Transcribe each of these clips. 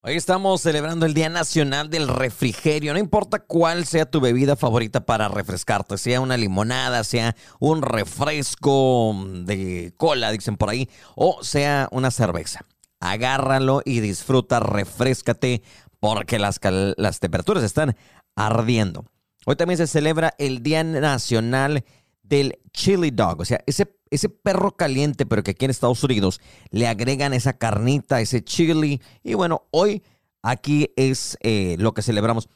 Hoy estamos celebrando el Día Nacional del Refrigerio. No importa cuál sea tu bebida favorita para refrescarte, sea una limonada, sea un refresco de cola, dicen por ahí, o sea una cerveza. Agárralo y disfruta, refrescate, porque las, las temperaturas están ardiendo. Hoy también se celebra el Día Nacional del Chili Dog, o sea, ese ese perro caliente, pero que aquí en Estados Unidos le agregan esa carnita, ese chili. Y bueno, hoy aquí es eh, lo que celebramos.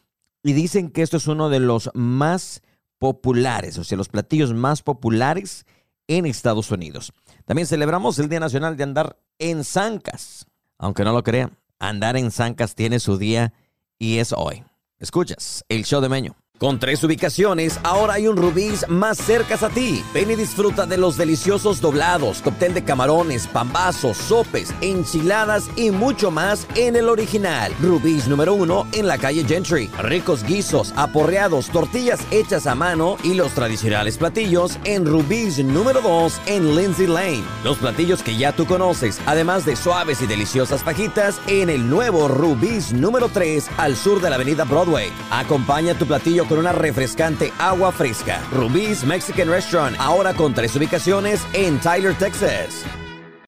Y dicen que esto es uno de los más populares, o sea, los platillos más populares en Estados Unidos. También celebramos el Día Nacional de Andar en Zancas. Aunque no lo crean, andar en Zancas tiene su día y es hoy. Escuchas el show de Meño. Con tres ubicaciones, ahora hay un Rubí's más cerca a ti. Ven y disfruta de los deliciosos doblados, cóctel de camarones, pambazos, sopes, enchiladas y mucho más en el original. Rubí's número uno en la calle Gentry. Ricos guisos, aporreados, tortillas hechas a mano y los tradicionales platillos en Rubí's número dos en Lindsay Lane. Los platillos que ya tú conoces, además de suaves y deliciosas fajitas en el nuevo Rubí's número 3 al sur de la avenida Broadway. Acompaña tu platillo con una refrescante agua fresca. Rubí's Mexican Restaurant, ahora con tres ubicaciones en Tyler, Texas.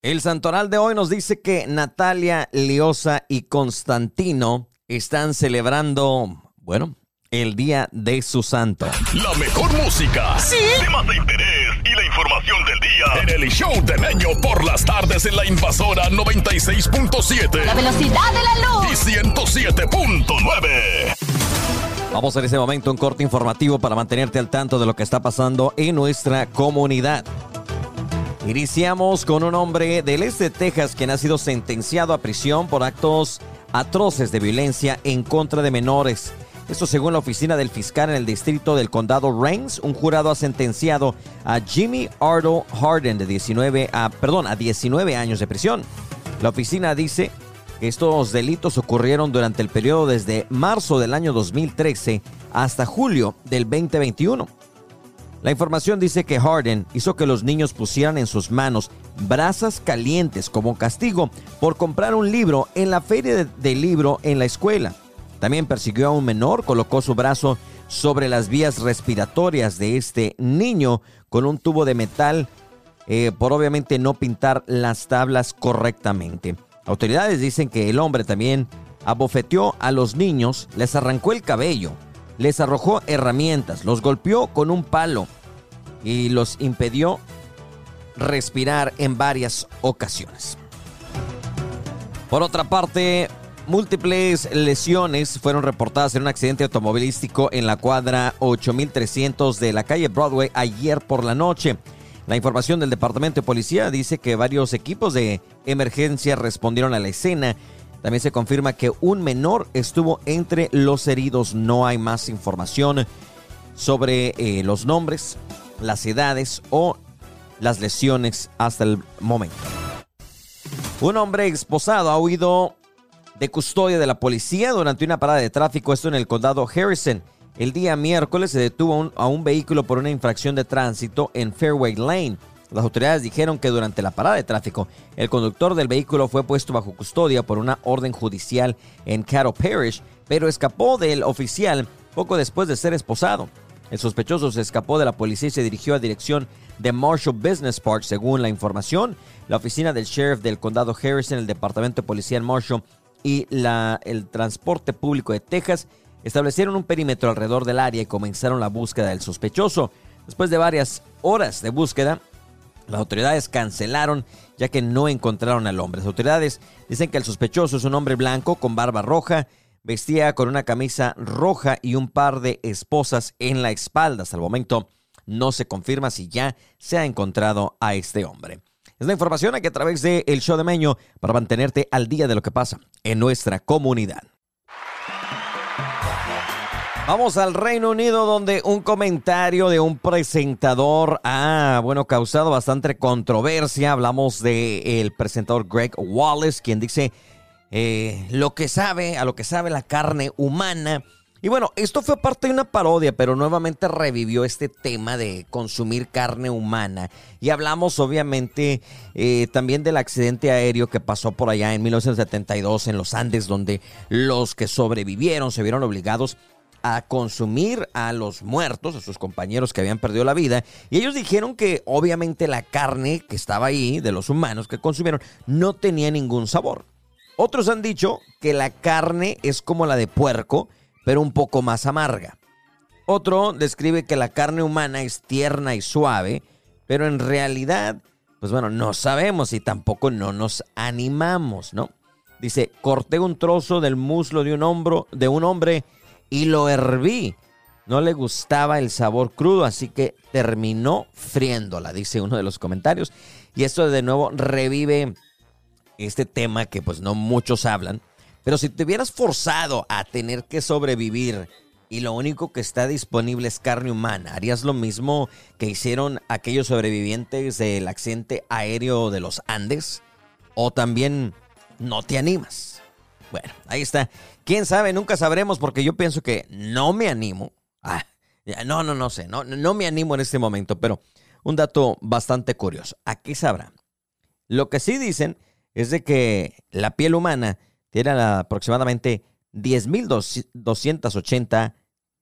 El santoral de hoy nos dice que Natalia, Liosa y Constantino están celebrando, bueno, el día de su santo. La mejor música, ¿Sí? temas de interés y la información del día en el show de Meño por las tardes en la invasora 96.7. La velocidad de la luz. Y 107.9. Vamos en ese momento un corte informativo para mantenerte al tanto de lo que está pasando en nuestra comunidad. Iniciamos con un hombre del este de Texas quien ha sido sentenciado a prisión por actos atroces de violencia en contra de menores. Esto según la oficina del fiscal en el distrito del condado Reigns, un jurado ha sentenciado a Jimmy Ardo Harden de 19 a, perdón, a 19 años de prisión. La oficina dice estos delitos ocurrieron durante el periodo desde marzo del año 2013 hasta julio del 2021. La información dice que Harden hizo que los niños pusieran en sus manos brasas calientes como castigo por comprar un libro en la feria del libro en la escuela. También persiguió a un menor, colocó su brazo sobre las vías respiratorias de este niño con un tubo de metal eh, por obviamente no pintar las tablas correctamente. Autoridades dicen que el hombre también abofeteó a los niños, les arrancó el cabello, les arrojó herramientas, los golpeó con un palo y los impidió respirar en varias ocasiones. Por otra parte, múltiples lesiones fueron reportadas en un accidente automovilístico en la cuadra 8300 de la calle Broadway ayer por la noche. La información del Departamento de Policía dice que varios equipos de emergencia respondieron a la escena. También se confirma que un menor estuvo entre los heridos. No hay más información sobre eh, los nombres, las edades o las lesiones hasta el momento. Un hombre esposado ha huido de custodia de la policía durante una parada de tráfico, esto en el condado Harrison. El día miércoles se detuvo a un vehículo por una infracción de tránsito en Fairway Lane. Las autoridades dijeron que durante la parada de tráfico, el conductor del vehículo fue puesto bajo custodia por una orden judicial en Cattle Parish, pero escapó del oficial poco después de ser esposado. El sospechoso se escapó de la policía y se dirigió a dirección de Marshall Business Park, según la información. La oficina del sheriff del condado Harrison, el departamento de policía en Marshall y el transporte público de Texas establecieron un perímetro alrededor del área y comenzaron la búsqueda del sospechoso. Después de varias horas de búsqueda, las autoridades cancelaron ya que no encontraron al hombre. Las autoridades dicen que el sospechoso es un hombre blanco con barba roja, vestía con una camisa roja y un par de esposas en la espalda. Hasta el momento no se confirma si ya se ha encontrado a este hombre. Es la información aquí a través de El Show de Meño para mantenerte al día de lo que pasa en nuestra comunidad. Vamos al Reino Unido donde un comentario de un presentador ha, bueno, causado bastante controversia. Hablamos del presentador Greg Wallace, quien dice eh, lo que sabe, a lo que sabe la carne humana. Y bueno, esto fue parte de una parodia, pero nuevamente revivió este tema de consumir carne humana. Y hablamos obviamente eh, también del accidente aéreo que pasó por allá en 1972 en los Andes, donde los que sobrevivieron se vieron obligados a consumir a los muertos, a sus compañeros que habían perdido la vida. Y ellos dijeron que obviamente la carne que estaba ahí, de los humanos que consumieron, no tenía ningún sabor. Otros han dicho que la carne es como la de puerco, pero un poco más amarga. Otro describe que la carne humana es tierna y suave, pero en realidad, pues bueno, no sabemos y tampoco no nos animamos, ¿no? Dice, corté un trozo del muslo de un hombro de un hombre y lo herví. No le gustaba el sabor crudo, así que terminó friéndola, dice uno de los comentarios. Y esto de nuevo revive este tema que pues no muchos hablan, pero si te hubieras forzado a tener que sobrevivir y lo único que está disponible es carne humana, ¿harías lo mismo que hicieron aquellos sobrevivientes del accidente aéreo de los Andes? ¿O también no te animas? Bueno, ahí está. ¿Quién sabe? Nunca sabremos porque yo pienso que no me animo. Ah, no, no, no sé. No, no me animo en este momento, pero un dato bastante curioso. ¿A qué sabrá? Lo que sí dicen es de que la piel humana tiene aproximadamente 10.280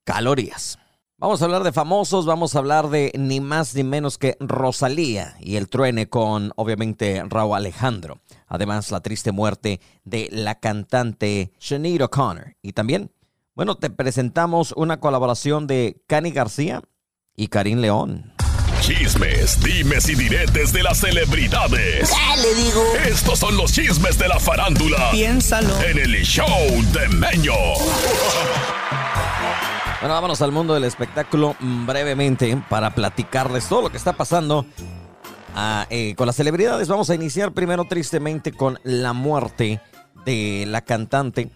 calorías. Vamos a hablar de famosos, vamos a hablar de ni más ni menos que Rosalía y el truene con obviamente Raúl Alejandro. Además, la triste muerte de la cantante Sinead O'Connor. Y también, bueno, te presentamos una colaboración de Cani García y Karim León. Chismes, dimes y diretes de las celebridades. ¿Qué le digo? Estos son los chismes de la farándula. Piénsalo. En el show de Meño. Bueno, vámonos al mundo del espectáculo brevemente para platicarles todo lo que está pasando ah, eh, con las celebridades. Vamos a iniciar primero tristemente con la muerte de la cantante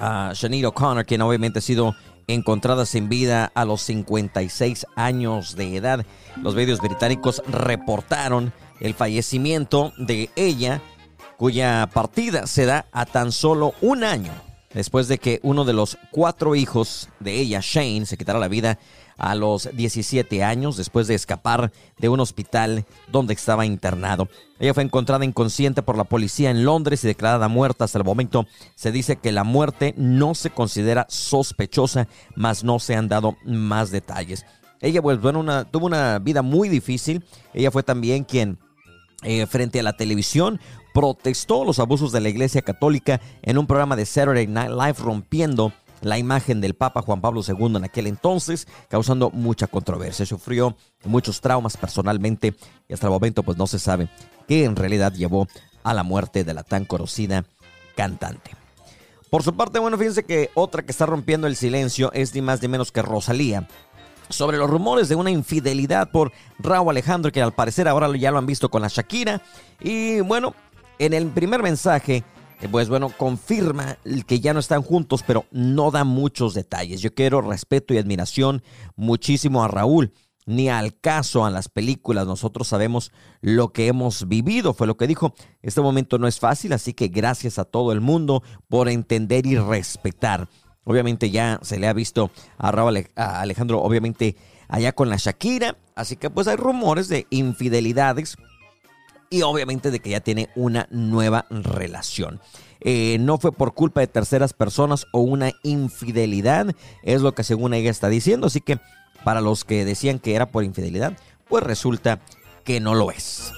uh, O'Connor, quien obviamente ha sido encontrada sin vida a los 56 años de edad. Los medios británicos reportaron el fallecimiento de ella, cuya partida se da a tan solo un año después de que uno de los cuatro hijos de ella, Shane, se quitara la vida a los 17 años después de escapar de un hospital donde estaba internado. Ella fue encontrada inconsciente por la policía en Londres y declarada muerta. Hasta el momento se dice que la muerte no se considera sospechosa, mas no se han dado más detalles. Ella pues, bueno, tuvo una vida muy difícil. Ella fue también quien eh, frente a la televisión protestó los abusos de la Iglesia Católica en un programa de Saturday Night Live rompiendo la imagen del Papa Juan Pablo II en aquel entonces, causando mucha controversia. Sufrió muchos traumas personalmente y hasta el momento pues no se sabe qué en realidad llevó a la muerte de la tan conocida cantante. Por su parte, bueno, fíjense que otra que está rompiendo el silencio es ni más ni menos que Rosalía, sobre los rumores de una infidelidad por Raúl Alejandro, que al parecer ahora ya lo han visto con la Shakira. Y bueno, en el primer mensaje, eh, pues bueno, confirma que ya no están juntos, pero no da muchos detalles. Yo quiero respeto y admiración muchísimo a Raúl, ni al caso a las películas. Nosotros sabemos lo que hemos vivido, fue lo que dijo. Este momento no es fácil, así que gracias a todo el mundo por entender y respetar. Obviamente ya se le ha visto a Raúl Alejandro, obviamente allá con la Shakira, así que pues hay rumores de infidelidades y obviamente de que ya tiene una nueva relación. Eh, no fue por culpa de terceras personas o una infidelidad, es lo que según ella está diciendo, así que para los que decían que era por infidelidad, pues resulta que no lo es.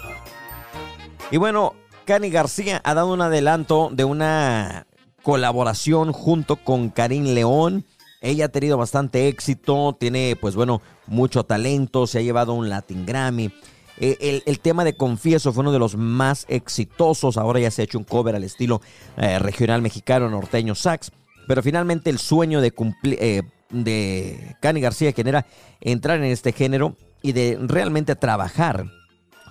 Y bueno, Cani García ha dado un adelanto de una colaboración junto con Karim León. Ella ha tenido bastante éxito, tiene pues bueno mucho talento, se ha llevado un Latin Grammy. Eh, el, tema de Confieso fue uno de los más exitosos, ahora ya se ha hecho un cover al estilo eh, regional mexicano, norteño sax, pero finalmente el sueño de, eh, de Cani García, quien era entrar en este género y de realmente trabajar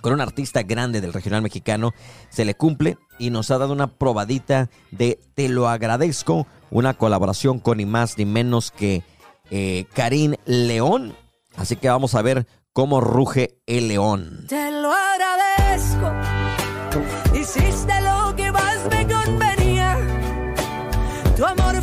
con un artista grande del regional mexicano, se le cumple y nos ha dado una probadita de Te lo agradezco, una colaboración con ni más ni menos que eh, Karim León. Así que vamos a ver cómo ruge el león. Te lo agradezco, hiciste lo que más me convenía. Tu amor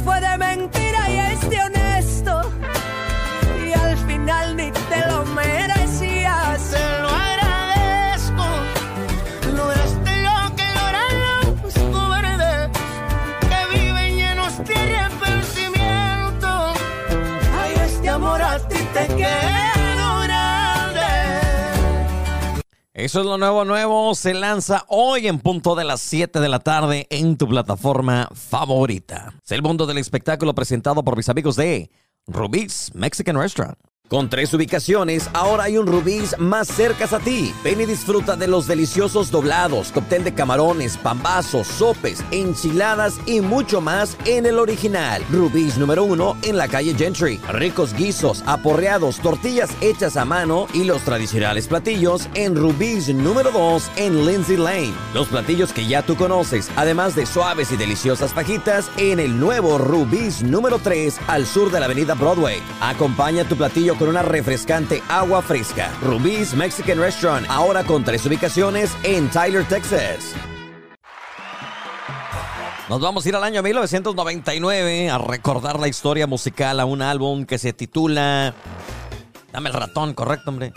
Eso es lo nuevo, nuevo. Se lanza hoy en punto de las 7 de la tarde en tu plataforma favorita. Es el mundo del espectáculo presentado por mis amigos de Rubí's Mexican Restaurant. Con tres ubicaciones, ahora hay un Rubí's más cerca a ti. Ven y disfruta de los deliciosos doblados, cóctel de camarones, pambazos, sopes, enchiladas y mucho más en el original. Rubí's número uno en la calle Gentry. Ricos guisos, aporreados, tortillas hechas a mano y los tradicionales platillos en Rubí's número dos en Lindsay Lane. Los platillos que ya tú conoces, además de suaves y deliciosas fajitas en el nuevo Rubí's número 3 al sur de la avenida Broadway. Acompaña tu platillo con una refrescante agua fresca. Rubí's Mexican Restaurant, ahora con tres ubicaciones en Tyler, Texas. Nos vamos a ir al año 1999 a recordar la historia musical a un álbum que se titula... Dame el ratón, correcto, hombre.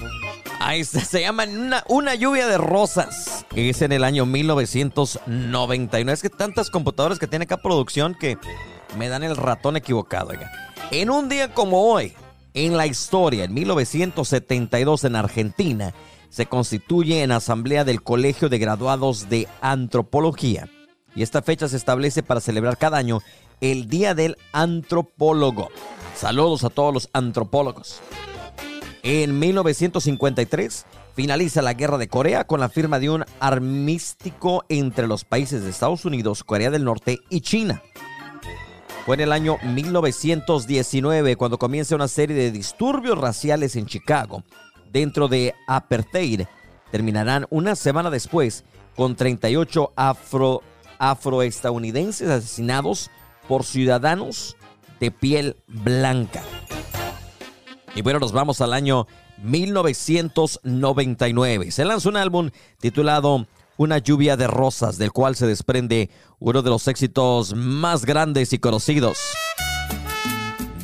Ahí se, se llama una, lluvia de rosas. Es en el año 1999. Es que tantas computadoras que tiene acá producción que me dan el ratón equivocado. En un día como hoy, en la historia, en 1972 en Argentina, se constituye en asamblea del Colegio de Graduados de Antropología. Y esta fecha se establece para celebrar cada año el Día del Antropólogo. Saludos a todos los antropólogos. En 1953 finaliza la Guerra de Corea con la firma de un armístico entre los países de Estados Unidos, Corea del Norte y China. Fue en el año 1919 cuando comienza una serie de disturbios raciales en Chicago. Dentro de apartheid terminarán una semana después con 38 afro, afroestadounidenses asesinados por ciudadanos de piel blanca. Y bueno, nos vamos al año 1999. Se lanza un álbum titulado una lluvia de rosas, del cual se desprende uno de los éxitos más grandes y conocidos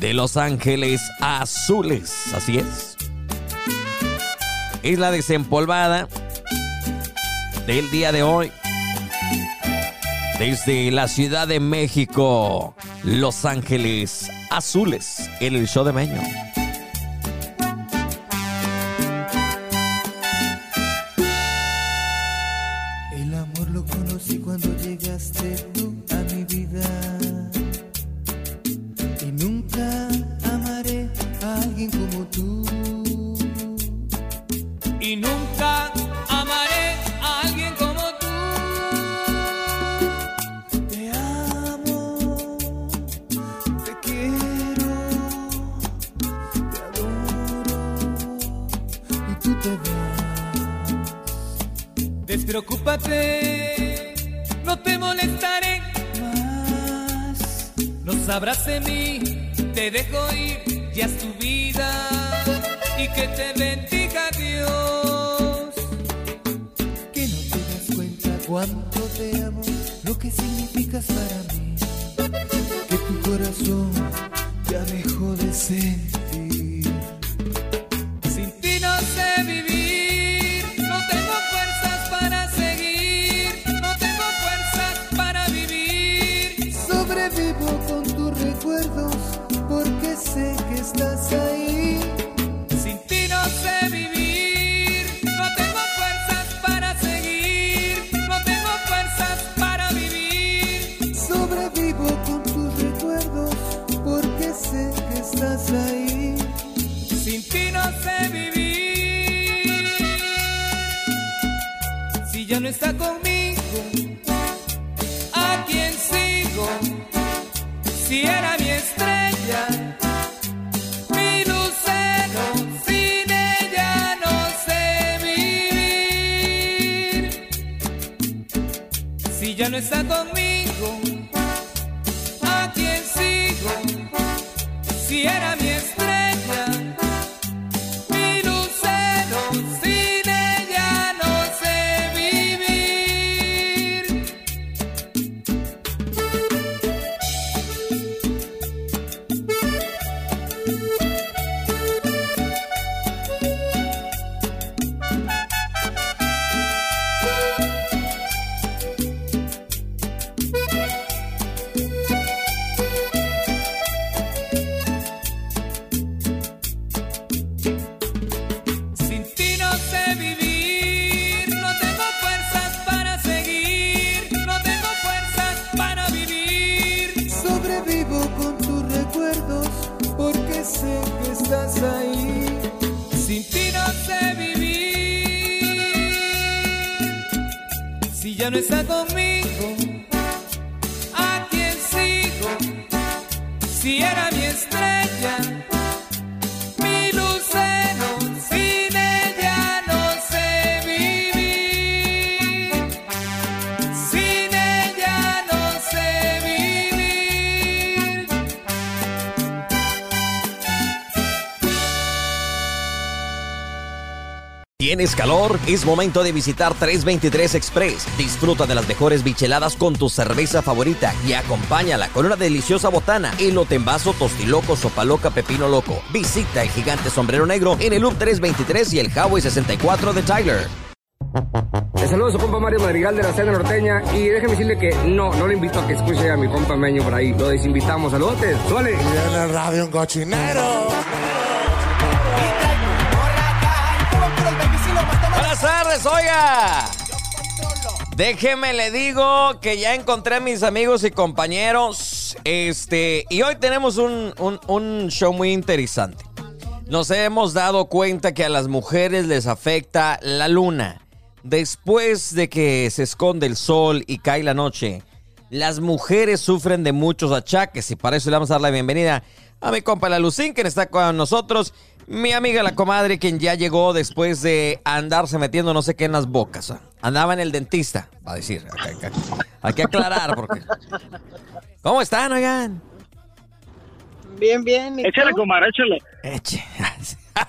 de Los Ángeles Azules. Así es. Es la desempolvada del día de hoy. Desde la Ciudad de México, Los Ángeles Azules, en el show de Meño. Despreocúpate, no te molestaré más. No sabrás de mí, te dejo ir, ya es tu vida. Y que te bendiga Dios. Que no te das cuenta cuánto te amo, lo que significas para mí. Que tu corazón ya dejó de sentir. Si era mi estrella, mi lucero, sin ella no sé vivir. Si ya no está conmigo, ya no está conmigo. ¿A quién sigo? Si era mi estrella, ¿Tienes calor? Es momento de visitar 323 Express. Disfruta de las mejores bicheladas con tu cerveza favorita y acompáñala con una deliciosa botana, elote en vaso, tostiloco, sopa loca, pepino loco. Visita el gigante sombrero negro en el Loop 323 y el Highway 64 de Tyler. Le saludo a su compa Mario Madrigal de la Cena Norteña y déjeme decirle que no, no le invito a que escuche a mi compa Meño por ahí. Lo desinvitamos. Saludotes. Suele. Y en el radio un cochinero. Tardes, oiga. Déjeme le digo que ya encontré a mis amigos y compañeros. Este, y hoy tenemos un, un- un show muy interesante. Nos hemos dado cuenta que a las mujeres les afecta la luna. Después de que se esconde el sol y cae la noche, las mujeres sufren de muchos achaques y para eso le vamos a dar la bienvenida a mi compa la Lucín, quien está con nosotros, mi amiga la comadre, quien ya llegó después de andarse metiendo no sé qué en las bocas. Andaba en el dentista, va a decir. Hay que, hay que aclarar porque... ¿Cómo están, oigan? Bien, bien. ¿y Échale, comadre, échale. Eche. Ay,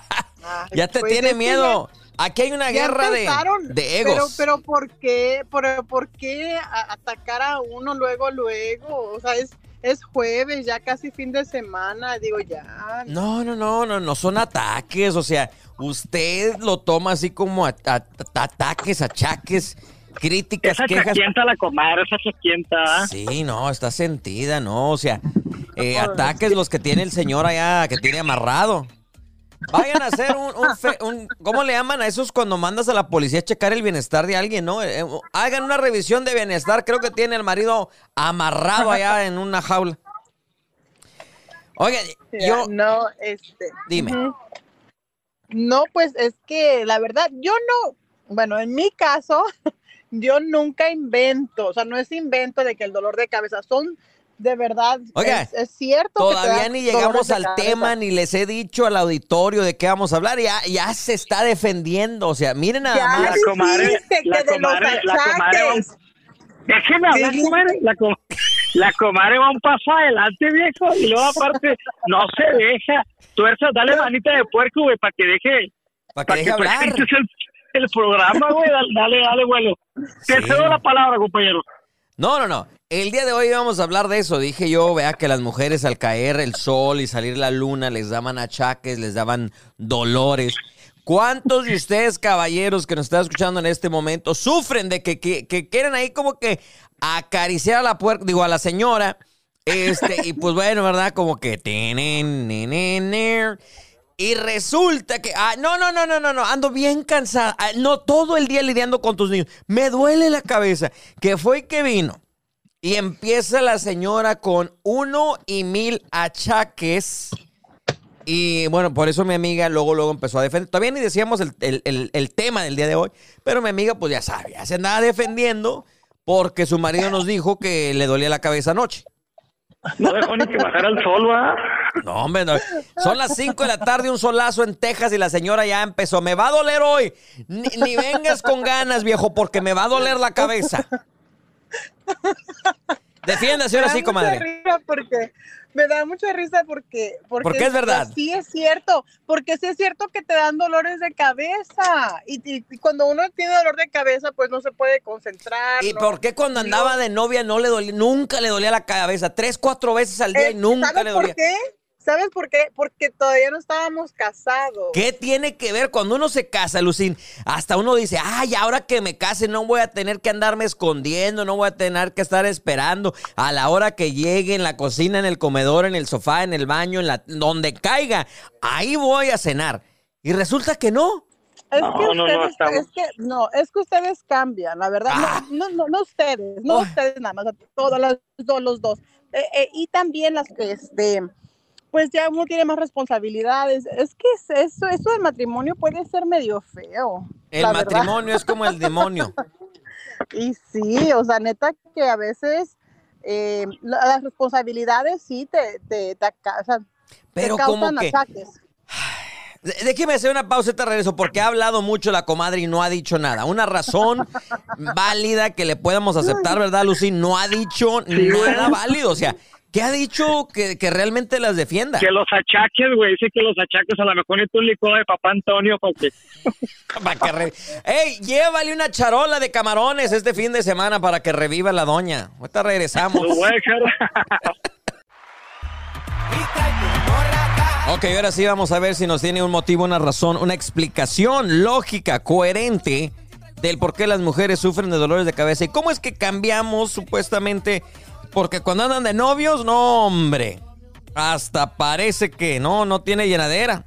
ya te pues tiene miedo. Aquí hay una guerra de, de egos. Pero, pero ¿por qué? ¿Por, por qué atacar a uno luego, luego? O sea, es, es jueves, ya casi fin de semana. Digo, ya. No, no, no, no, no son ataques. O sea, usted lo toma así como a- a- a- ataques, achaques, críticas, Esa quejas. chaquienta la comadre, esa chaquienta. Sí, no, está sentida, no. O sea, eh, ataques los que tiene el señor allá, que tiene amarrado. Vayan a hacer un, un fe- un- ¿Cómo le llaman a esos cuando mandas a la policía a checar el bienestar de alguien, no? Eh, hagan una revisión de bienestar. Creo que tiene el marido amarrado allá en una jaula. Oiga, Ya, yo. No, este. Dime. No, pues es que la verdad, yo no. Bueno, en mi caso, yo nunca invento. O sea, no es invento de que el dolor de cabeza son. De verdad, Oiga, es, es cierto. Todavía da ni llegamos al cabeza. tema, ni les he dicho al auditorio de qué vamos a hablar. Ya, ya se está defendiendo. O sea, miren nada Ya más. La comadre, la comadre, la. Déjeme hablar, Sí. comadre. La, co- la comadre va un paso adelante, viejo. Y luego, aparte, no se deja. Tuerza, dale manita de puerco, güey, para que deje. Para que Para deje que hablar. el, el programa, güey. Dale, dale, vuelo. Te Sí. cedo la palabra, compañero. No, no, no. El día de hoy vamos a hablar de eso. Dije yo, vea que las mujeres al caer el sol y salir la luna les daban achaques, les daban dolores. ¿Cuántos de ustedes, caballeros, que nos están escuchando en este momento, sufren de que, que, quieren ahí como que acariciar a la puerta, digo, a la señora? Este, y pues bueno, ¿verdad? Como que... Y resulta que, ah, no, no, no, no, no, no, ando bien cansada. Ah, no, todo el día lidiando con tus niños. Me duele la cabeza. Que fue que vino. Y empieza la señora con uno y mil achaques. Y bueno, por eso mi amiga luego, luego empezó a defender. Todavía ni decíamos el, el- el- el tema del día de hoy. Pero mi amiga, pues ya sabe, ya se andaba defendiendo porque su marido nos dijo que le dolía la cabeza anoche. No dejó ni que bajara el sol, va. No, hombre, no. Son las 5 de la tarde, un solazo en Texas y la señora ya empezó. Me va a doler hoy. Ni, ni vengas con ganas, viejo, porque me va a doler la cabeza. Defiéndase ahora Me da sí, mucha comadre. risa porque me da mucha risa porque porque, Porque es verdad. sí es cierto porque sí es cierto que te dan dolores de cabeza y, y- y cuando uno tiene dolor de cabeza pues no se puede concentrar ¿Y no- por qué cuando andaba de novia no le dolía, nunca le dolía la cabeza? Tres, cuatro veces al día y Eh, nunca ¿sabes le por dolía. qué? ¿Sabes por qué? Porque todavía no estábamos casados. ¿Qué tiene que ver cuando uno se casa, Lucín? Hasta uno dice, ay, ahora que me case no voy a tener que andarme escondiendo, no voy a tener que estar esperando a la hora que llegue en la cocina, en el comedor, en el sofá, en el baño, en la donde caiga. Ahí voy a cenar. Y resulta que no. Es No, que no, no, ustedes, estamos- es que no, es que ustedes cambian, la verdad. No, Ah. No, no, no ustedes, no Ay. ustedes nada más, todos los, los dos. Eh, eh, y también las que, este, pues ya uno tiene más responsabilidades. Es que es- eso, eso del matrimonio puede ser medio feo. El verdad. matrimonio es como el demonio. Y sí, o sea, neta que a veces eh, la- las responsabilidades sí te, te, te o sea, te Pero como causan que- ataques. Déjeme hacer una pausa y te regreso porque ha hablado mucho la comadre y no ha dicho nada. Una razón válida que le podamos aceptar, ¿verdad, Lucy? No ha dicho Sí, nada válido. O sea, ¿qué ha dicho que, que realmente las defienda? Que los achaques, güey, dice que los achaques a lo mejor necesita un licuado de papá Antonio para que... Para que re- ¡Ey, llévale una charola de camarones este fin de semana para que reviva la doña! Ahorita regresamos. Ok, ahora sí vamos a ver si nos tiene un motivo, una razón, una explicación lógica, coherente del por qué las mujeres sufren de dolores de cabeza y cómo es que cambiamos supuestamente, porque cuando andan de novios, no hombre, hasta parece que no, no tiene llenadera.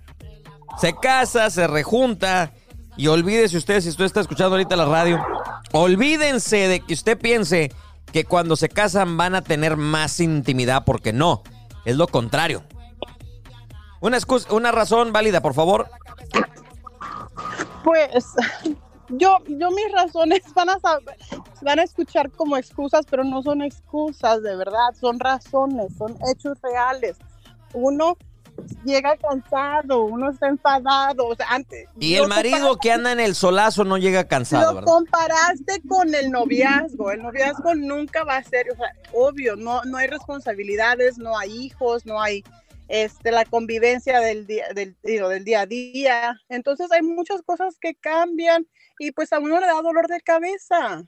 Se casa, se rejunta y olvídese usted, si usted está escuchando ahorita la radio, olvídense de que usted piense que cuando se casan van a tener más intimidad, porque no, es lo contrario. Una, excusa- una razón válida, por favor. Pues yo, yo mis razones van a sab- van a escuchar como excusas, pero no son excusas de verdad, son razones, son hechos reales. Uno llega cansado, uno está enfadado, o sea, antes Y el marido que anda en el solazo no llega cansado, Lo ¿verdad? comparaste con el noviazgo. El noviazgo nunca va a ser, o sea, obvio, no, no hay responsabilidades, no hay hijos, no hay este, la convivencia del día, del, digo, del día a día. Entonces hay muchas cosas que cambian y pues a uno le da dolor de cabeza.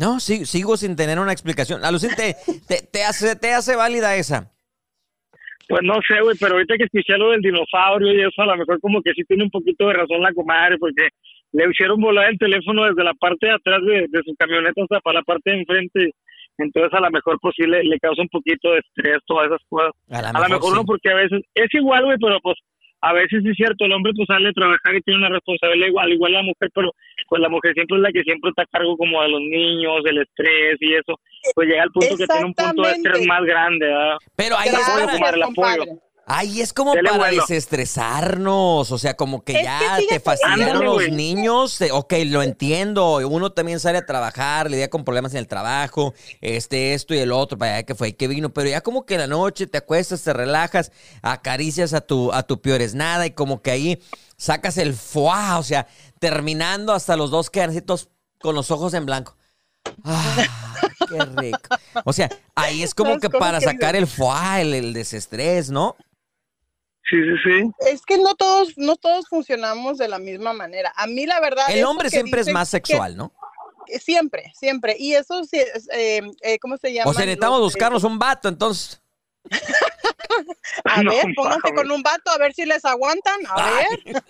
No, sí, sigo sin tener una explicación. Alucín, te, te, te hace, te hace válida esa. Pues no sé, güey, pero ahorita que escuché lo del dinosaurio y eso, a lo mejor como que sí tiene un poquito de razón la comadre, porque le hicieron volar el teléfono desde la parte de atrás de, de su camioneta hasta para la parte de enfrente. Entonces, a lo mejor, pues sí le, le causa un poquito de estrés, todas esas cosas. A lo A mejor mejor sí. no, porque a veces es igual, güey, pero pues a veces sí es cierto, el hombre pues sale a trabajar y tiene una responsabilidad igual, igual la mujer, pero pues la mujer siempre es la que siempre está a cargo como de los niños, del estrés y eso. Pues llega al punto que tiene un punto de estrés más grande, ¿verdad? Pero ahí para, comadre, el apoyo. Ahí es como Dele para vuelo. desestresarnos. O sea, como que Es ya que te fastidiaron los güey. niños. eh, Ok, lo entiendo. Uno también sale a trabajar, lidia con problemas en el trabajo, este, esto y el otro, para allá que fue y que vino. Pero ya como que en la noche te acuestas, te relajas, acaricias a tu, a tu piores nada y como que ahí sacas el fuá. O sea, terminando hasta los dos quedan así todos con los ojos en blanco. Ah, qué rico. O sea, ahí es como que para sacar el fuá, el, el desestrés, ¿no? Sí, sí, sí. Es que no todos, no todos funcionamos de la misma manera. A mí la verdad. El hombre siempre es más que- sexual, ¿no? siempre, siempre. Y eso sí, es, eh, eh, ¿cómo se llama? O sea, necesitamos Los, buscarnos un vato, entonces. A No, ver, pónganse con un vato a ver si les aguantan. A ver.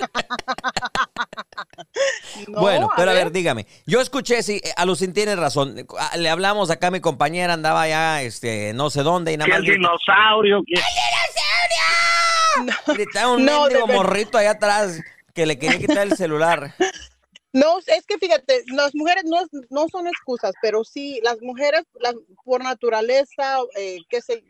No, bueno, pero a ver. dígame. Yo escuché, sí, eh, Alucin tiene razón. Ah, Le hablamos acá a mi compañera, andaba ya, este, no sé dónde, y nada Que más el grita- dinosaurio, que... gritaba un No, mendigo morrito allá atrás que le quería quitar el celular. No, es que fíjate, las mujeres no, no son excusas, pero sí, las mujeres las, por naturaleza, eh, que se,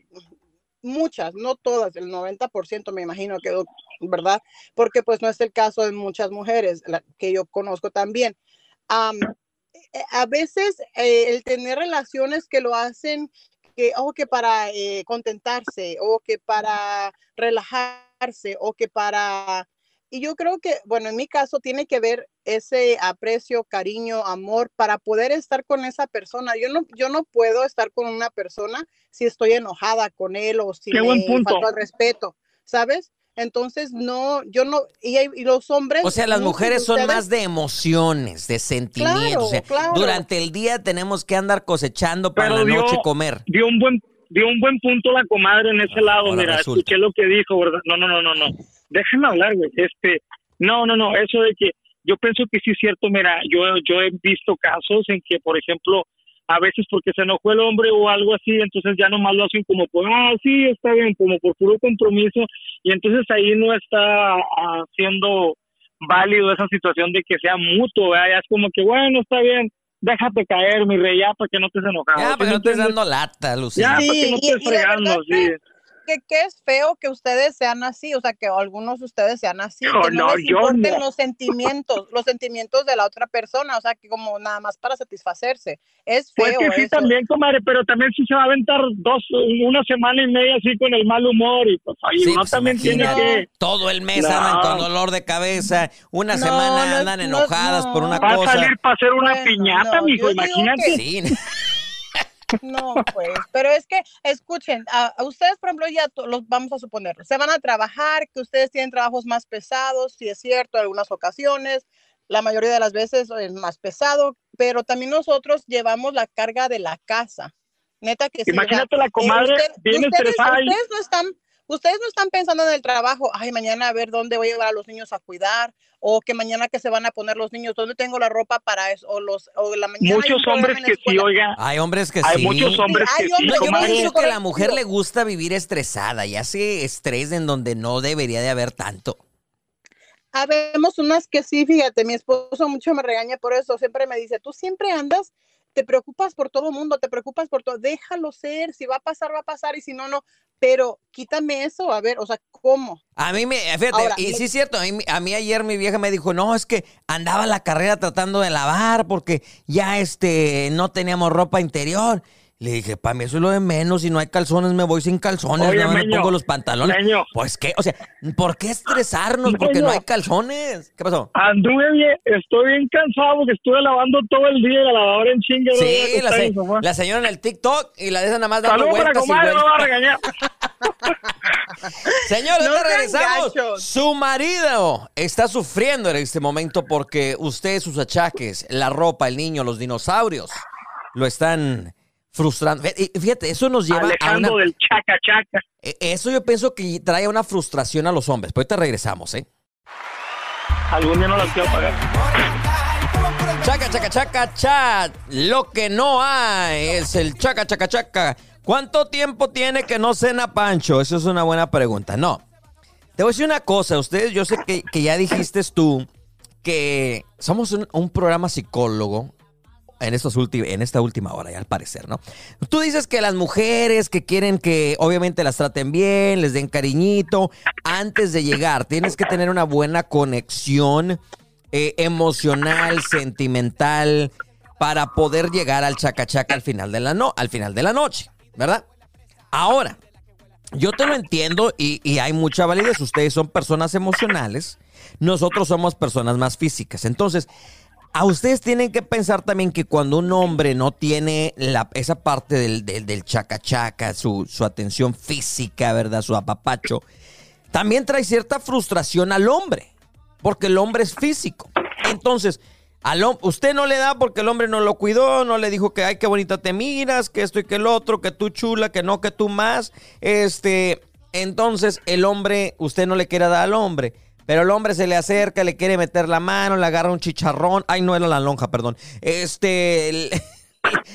muchas, no todas, el 90% me imagino que, ¿verdad? Porque pues no es el caso de muchas mujeres la- que yo conozco también. Am, eh, a veces eh, el tener relaciones que lo hacen que, o que para eh, contentarse, o que para relajarse, o que para... Y yo creo que, bueno, en mi caso tiene que ver ese aprecio, cariño, amor para poder estar con esa persona. Yo no, yo no puedo estar con una persona si estoy enojada con él o si Qué buen me punto. faltó al respeto, ¿sabes? Entonces, no, yo no, y, hay- y los hombres... O sea, las mujeres son ustedes- más de emociones, de sentimientos. Claro, o sea, claro. durante el día tenemos que andar cosechando para Pero la dio- noche comer. dio un buen dio un buen punto la comadre en ese lado, ahora mira, resulta. escuché lo que dijo, ¿verdad? No, no, no, no, no. Déjame hablar, güey. Este, no, no, no, eso de que yo pienso que sí es cierto, mira, yo yo he visto casos en que, por ejemplo, a veces porque se enojó el hombre o algo así, entonces ya nomás lo hacen como por, ah, sí, está bien, como por puro compromiso, y entonces ahí no está ah, siendo válido esa situación de que sea mutuo, ¿verdad? Ya es como que, bueno, está bien, déjate caer, mi rey, ya para que no estés enojado. Ya, ¿sí para que no estés entiendes? dando lata, Lucía. Ya, para que no estés la fregando, sí. Que- es feo que ustedes sean así, o sea, que algunos de ustedes sean así, No, que no, no, les yo importen no. los sentimientos, los sentimientos de la otra persona, o sea, que como nada más para satisfacerse. Es Pues feo que sí eso. también, comadre, pero también sí se va a aventar dos, una semana y media así con el mal humor y pues ahí Sí, uno pues, también tiene que... Todo el mes No. andan con dolor de cabeza, una No, semana no, andan no, enojadas por una Va a cosa. salir para hacer una Bueno, piñata, no, mijo, imagínate. que- Sí, No, pues, pero es que, escuchen, a, a ustedes, por ejemplo, ya los vamos a suponer, se van a trabajar, que ustedes tienen trabajos más pesados, si es cierto, en algunas ocasiones, la mayoría de las veces es más pesado, pero también nosotros llevamos la carga de la casa. Neta que sí. Imagínate la eh, comadre usted- bien ustedes, estresada ustedes no están, ustedes no están pensando en el trabajo, ay, mañana a ver dónde voy a llevar a los niños a cuidar, o que mañana que se van a poner los niños, dónde tengo la ropa para eso, o los, o la mañana. hay Muchos hombres que sí, oiga, hay hombres que hay sí. muchos hombres Sí, que hay sí, hombres No, yo pienso que a la mujer le gusta vivir estresada y hace estrés en donde no debería de haber tanto. Habemos unas que sí, fíjate, mi esposo mucho me regaña por eso, siempre me dice, tú siempre andas, te preocupas por todo mundo, te preocupas por todo, déjalo ser, si va a pasar, va a pasar, y si no, no, pero quítame eso, a ver, o sea, ¿cómo? A mí me, fíjate, Ahora, y me- sí es cierto, a mí, a mí ayer mi vieja me dijo, no, es que andaba la carrera tratando de lavar porque ya este, no teníamos ropa interior. Le dije, para mí eso es lo de menos, si no hay calzones me voy sin calzones, Oye, no me pongo los pantalones. Meño. Pues qué, o sea, ¿por qué estresarnos? Porque no hay calzones. ¿Qué pasó? Anduve bien, estoy bien cansado porque estuve lavando todo el día la lavadora en chinga. Sí, la, se- la señora en el TikTok y la de esa nada más dando para vueltas y comadre, no va a regañar. Señores, No regresamos. Su marido está sufriendo en este momento porque usted, sus achaques, la ropa, el niño, los dinosaurios, lo están frustrando. Fí- Fíjate, eso nos lleva a una... Alejandro del chaca chaca. Eh, Eso yo pienso que trae una frustración a los hombres. Pero ahorita regresamos, ¿eh? Algún día no las quiero pagar. Chaca, chaca, chaca, chat. Lo que no hay es el chaca, chaca, chaca. ¿Cuánto tiempo tiene que no cena Pancho? Esa es una buena pregunta. No. Te voy a decir una cosa. Ustedes, yo sé que, que ya dijiste tú que somos un, un programa psicólogo en, estos en esta última hora, ya al parecer, ¿no? Tú dices que las mujeres que quieren que obviamente las traten bien, les den cariñito, antes de llegar, tienes que tener una buena conexión eh, emocional, sentimental, para poder llegar al chacachaca al final de la no, al final de la noche, ¿verdad? Ahora, yo te lo entiendo y, y hay mucha validez. Ustedes son personas emocionales, nosotros somos personas más físicas. Entonces, a ustedes tienen que pensar también que cuando un hombre no tiene esa parte del, del, del chacachaca, su, su atención física, ¿verdad? Su apapacho, también trae cierta frustración al hombre, porque el hombre es físico. Entonces, al usted no le da porque el hombre no lo cuidó, no le dijo que ay, qué bonita te miras, que esto y que el otro, que tú chula, que no, que tú más. Este, entonces el hombre, usted no le quiere dar al hombre. Pero el hombre se le acerca, le quiere meter la mano, le agarra un chicharrón. Ay, no era la lonja, perdón. Este,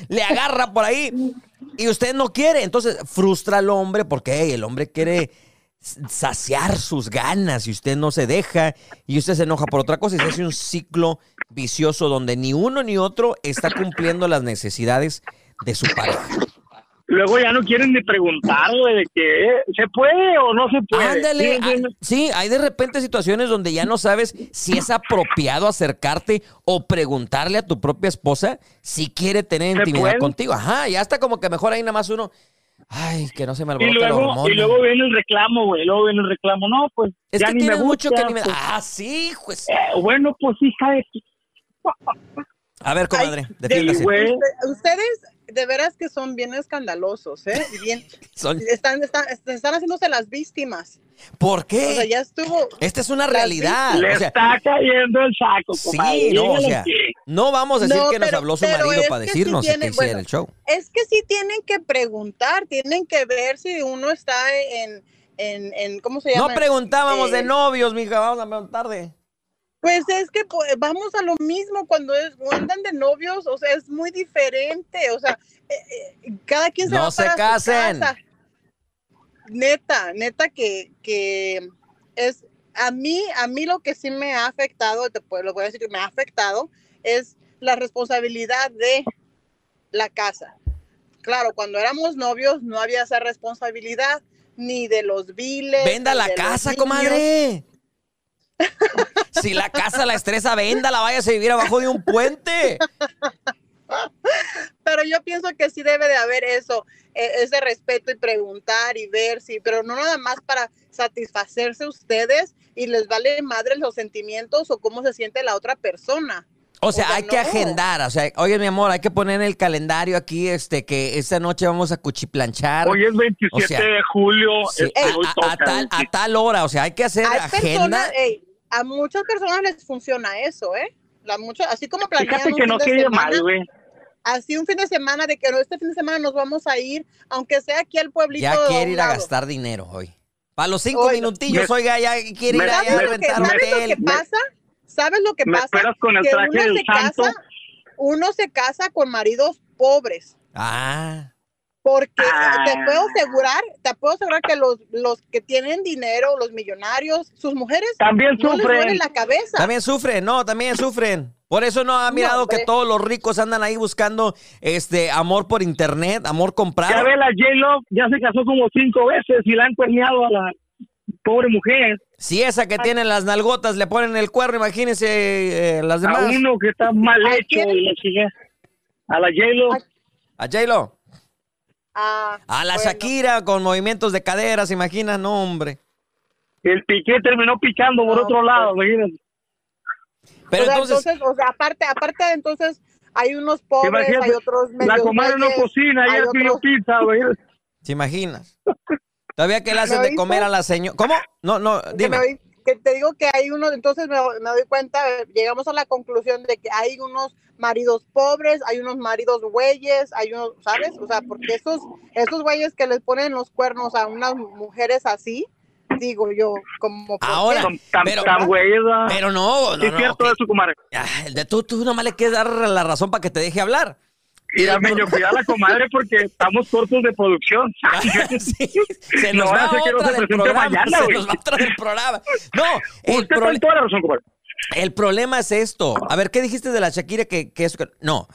le, agarra por ahí y usted no quiere. Entonces frustra al hombre porque el hombre quiere saciar sus ganas y usted no se deja y usted se enoja por otra cosa y se hace un ciclo vicioso donde ni uno ni otro está cumpliendo las necesidades de su pareja. Luego ya no quieren ni preguntar, güey, de que eh, se puede o no se puede. Ándale, ¿Sí me ah, sí, hay de repente situaciones donde ya no sabes si es apropiado acercarte o preguntarle a tu propia esposa si quiere tener ¿Se intimidad puede? contigo. Ajá, ya está como que mejor ahí nada más uno, ay, que no se me Y alborote la luego, y luego viene el reclamo, güey. Luego viene el reclamo. No, pues es ya que ni me tienes mucho gusta. que ni me... pues, Ah, sí, pues. eh, bueno, pues hija de... A ver, comadre, Ay, defiéndase. ustedes de veras que son bien escandalosos, ¿eh? Bien, Son- están, están, están haciéndose las víctimas. ¿Por O sea, qué? ya estuvo. Esta es una realidad. Le o sea, está cayendo el saco, sí, no, o sea, que- no vamos a decir No, que nos habló su marido para que sí decirnos que tiene- hiciera bueno, el show. Es que sí tienen que preguntar, tienen que ver si uno está en, en, en ¿cómo se llama? No preguntábamos de Eh, novios, mija, vamos a preguntar de... Pues es que pues, vamos a lo mismo cuando es, andan de novios, o sea, es muy diferente, o sea, eh, eh, cada quien se No va se para su casen. casa. Neta, neta que, que es a mí, a mí lo que sí me ha afectado, te puedo, lo voy a decir que me ha afectado, es la responsabilidad de la casa. claro, cuando éramos novios no había esa responsabilidad ni de los biles. Venda la casa, comadre. Si la casa la estresa, venda, la vaya a vivir abajo de un puente. Pero yo pienso que sí debe de haber eso, e- ese respeto y preguntar y ver si, pero no nada más para satisfacerse ustedes y les vale madre los sentimientos o cómo se siente la otra persona. O sea, O sea, hay que agendar. O sea, oye, mi amor, hay que poner en el calendario aquí este que esta noche vamos a cuchiplanchar. Hoy es 27 O sea, de julio. Sí, este, a, hoy a- a tal, a tal hora. O sea, hay que hacer Hay agenda. personas, ey, a muchas personas les funciona eso, ¿eh? La así como planean Fíjate un que no fin de quede semana, mal, güey. así un fin de semana de que no, este fin de semana nos vamos a ir, aunque sea aquí al pueblito. Ya quiere ir a gastar dinero hoy. Para los cinco Oiga, minutillos, me- oiga, ya quiere ir me- allá a ¿Sabes lo que, rentar ¿sabes lo hotel. que pasa? ¿Sabes lo que me pasa? esperas con el que traje uno del se santo. casa, uno se casa con maridos pobres. Ah, Porque Ah. te puedo asegurar, te puedo asegurar que los, los que tienen dinero, los millonarios, sus mujeres También no les duele sufren. la cabeza. también sufren, no, también sufren. Por eso no ha mirado que todos los ricos andan ahí buscando este amor por internet, amor Ya comprado. ve la J-Lo, ya se casó como cinco veces y la han cuerneado a la pobre mujer. Si esa que tiene las nalgotas le ponen el cuerno, imagínense eh, las A demás. uno que está mal ¿A hecho y la chica. A la J-Lo. ¿A A J-Lo. Ah, A la bueno. Shakira con movimientos de caderas, imagina, no, hombre. El piqué terminó picando por No, otro lado, imagínate. Pero o sea, entonces, entonces, o sea, aparte, aparte de entonces, hay unos pobres, hay otros La medios comadre no cocina, hay ella pidió pizza. ¿te imaginas? Todavía que le hacen ¿Me de comer a la señora. ¿Cómo? No, no, que, dime. me doy- que te digo que hay unos, entonces me, me doy cuenta, llegamos a la conclusión de que hay unos maridos pobres, hay unos maridos güeyes, hay unos, ¿sabes? O sea, porque esos, esos güeyes que les ponen los cuernos a unas mujeres así, digo yo, como... Ahora, tan, pero- tan güeyes, ¿verdad? Pero no, Sí, no, es no. cierto que- eso, comadre. Ah, de tú, tú nomás le quieres dar la razón para que te deje hablar. Mira, Meño, cuida a la comadre porque estamos cortos de producción. Sí, se No nos vaya va a ser que no otra se del programa, mañana, se güey. nos va otra del programa. No, el, Usted prole- tiene toda la razón, comadre. el problema es esto. A ver, ¿qué dijiste de la Shakira que, que eso? que- No,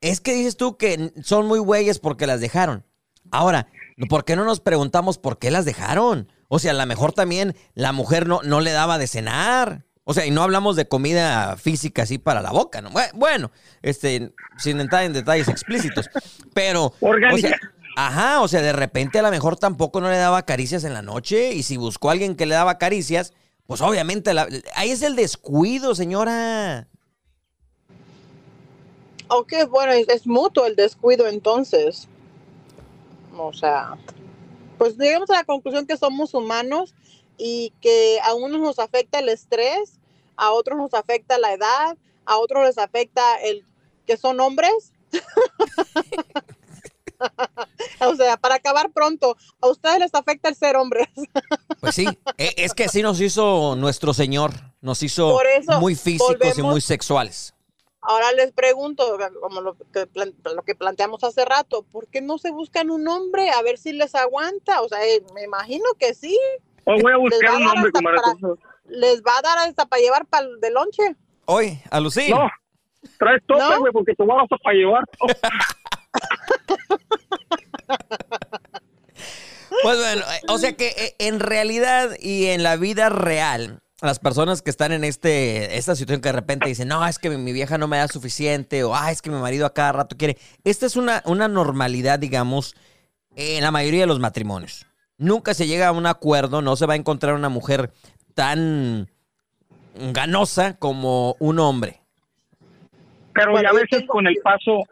es que dices tú que son muy güeyes porque las dejaron. Ahora, ¿por qué no nos preguntamos por qué las dejaron? O sea, a lo mejor también la mujer no, no le daba de cenar. O sea, y no hablamos de comida física así para la boca, ¿no? Bue- Bueno, este, sin entrar en detalles explícitos. Pero, o Orgánica. sea, ajá, o sea, de repente a lo mejor tampoco no le daba caricias en la noche. Y si buscó a alguien que le daba caricias, pues obviamente la- ahí es el descuido, señora. Ok, bueno, es, es mutuo el descuido entonces. O sea, pues llegamos a la conclusión que somos humanos y que a unos nos afecta el estrés, a otros nos afecta la edad, a otros les afecta el que son hombres. o sea, para acabar pronto, a ustedes les afecta el ser hombres. Pues sí, e- es que así nos hizo nuestro Señor. Nos hizo eso, muy físicos y muy sexuales. Ahora les pregunto, como lo que, plan- lo que planteamos hace rato, ¿por qué no se buscan un hombre a ver si les aguanta? O sea, eh, me imagino que sí, O voy a buscar a un hasta comadre. para- les va a dar hasta para llevar para de lonche. Hoy, a Lucín. No, traes tope, ¿No? güey, porque te voy a dar hasta para llevar. Pues bueno, eh, o sea que eh, en realidad y en la vida real, las personas que están en este esta situación que de repente dicen, no, es que mi, mi vieja no me da suficiente, o ah, es que mi marido a cada rato quiere. Esta es una, una normalidad, digamos, en la mayoría de los matrimonios. Nunca se llega a un acuerdo, no se va a encontrar una mujer tan ganosa como un hombre. Pero Bueno, ya a veces tengo- con el paso,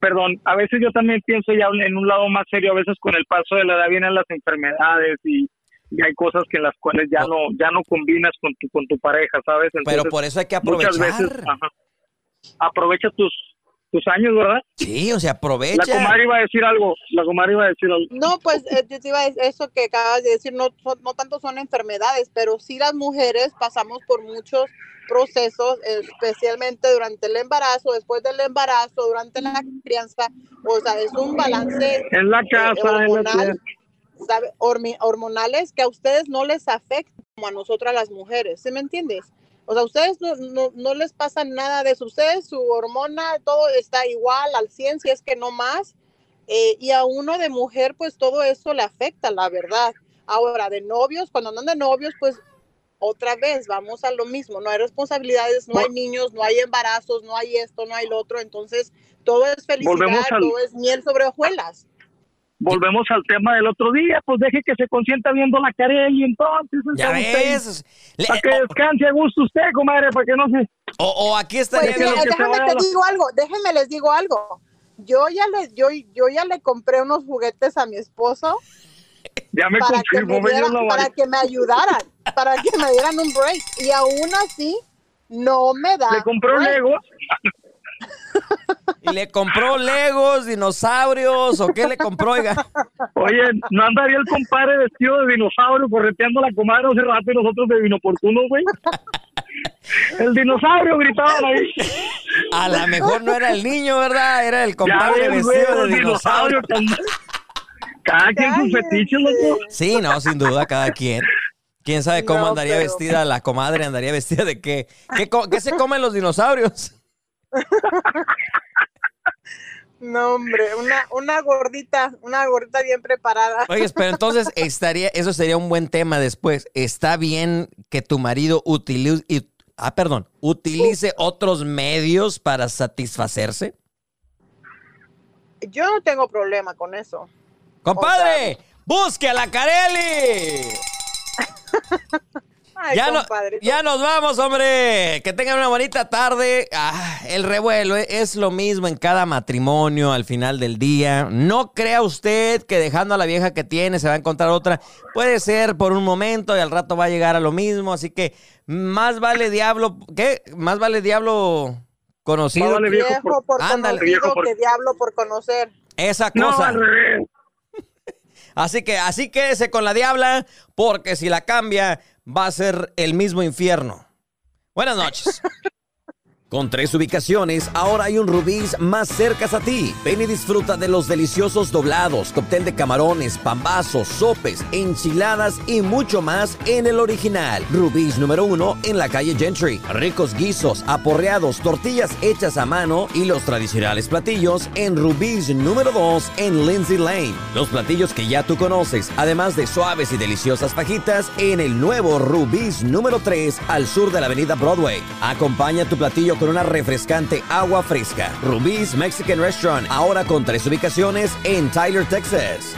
perdón, a veces yo también pienso ya en un lado más serio, a veces con el paso de la edad vienen las enfermedades y, y hay cosas que en las cuales ya no ya no combinas con tu con tu pareja, ¿sabes? Pero por eso hay que muchas aprovechar. veces, ajá, aprovecha tus tus años, ¿verdad? Sí, o sea, La aprovecha. comadre iba a decir algo, la comadre iba a decir algo. No, pues eh, yo te iba a decir eso que acabas de decir, no, son- no tanto son enfermedades, pero sí las mujeres pasamos por muchos procesos, especialmente durante el embarazo, después del embarazo, durante la crianza, o sea, es un balance En la eh, casa, en la ¿sabe? Hormi- hormonales que a ustedes no les afectan como a nosotras las mujeres, ¿sí me entiendes? O sea, ustedes no, no, no les pasa nada de eso, ustedes su hormona, todo está igual al 100, si es que no más, Eh, y a uno de mujer, pues todo eso le afecta, la verdad. Ahora, de novios, cuando andan de novios, pues otra vez vamos a lo mismo. No hay responsabilidades, no hay niños, no hay embarazos, no hay esto, no hay lo otro. Entonces, todo es felicidad, al- todo es miel sobre hojuelas. Volvemos al tema del otro día, pues deje que se consienta viendo la cara y entonces... Ya está usted- ves. Le- Para que descanse a gusto usted, comadre, para que no se... o, o aquí estaría Pues déjame te la- digo algo, déjenme les digo algo. Yo ya le, yo, yo ya le compré unos juguetes a mi esposo Ya me para que confirmó, me, dieran- para que me ayudaran, para que me dieran un break. Y aún así, no me da. Le compró break. Lego. ¿Y le compró Legos, dinosaurios o qué le compró, oiga? Oye, ¿no andaría el compadre vestido de dinosaurio correteando a la comadre hace rato y nosotros de inoportunos, güey? El dinosaurio gritaban ahí. A lo mejor no era el niño, ¿verdad? Era el Ya compadre ves, güey, vestido de dinosaurio. Cada quien sus fetiches, loco. Sí, no, sin duda, cada quien. ¿Quién sabe cómo No, andaría pero- vestida la comadre? ¿Andaría vestida de qué? ¿Qué, co- qué se comen los dinosaurios? No, hombre, una, una gordita, una gordita bien preparada. Oye, pero entonces estaría, eso sería un buen tema después. ¿Está bien que tu marido utilice, ah, perdón, utilice otros medios para satisfacerse? Yo no tengo problema con eso. ¡Compadre! ¡Busque a la Carelli! Ay, Ya, no- ya nos vamos, hombre. Que tengan una bonita tarde. Ah, el revuelo eh, es lo mismo en cada matrimonio al final del día. No crea usted que dejando a la vieja que tiene se va a encontrar otra. Puede ser por un momento y al rato va a llegar a lo mismo. Así que más vale diablo. ¿Qué? Más vale diablo conocido. Más vale viejo Viejo por- por Ándale. conocido Viejo por- que diablo por conocer. Esa cosa. Así que así quédese con la diabla, porque si la cambia, va a ser el mismo infierno. Buenas noches. Con tres ubicaciones, ahora hay un Rubí's más cerca a ti. Ven y disfruta de los deliciosos doblados, cóctel de camarones, pambazos, sopes, enchiladas y mucho más en el original. Rubí's número uno en la calle Gentry. Ricos guisos, aporreados, tortillas hechas a mano y los tradicionales platillos en Rubí's número 2 en Lindsay Lane. Los platillos que ya tú conoces, además de suaves y deliciosas fajitas en el nuevo Rubí's número 3 al sur de la avenida Broadway. Acompaña tu platillo una refrescante agua fresca. Rubí's Mexican Restaurant, ahora con tres ubicaciones en Tyler, Texas.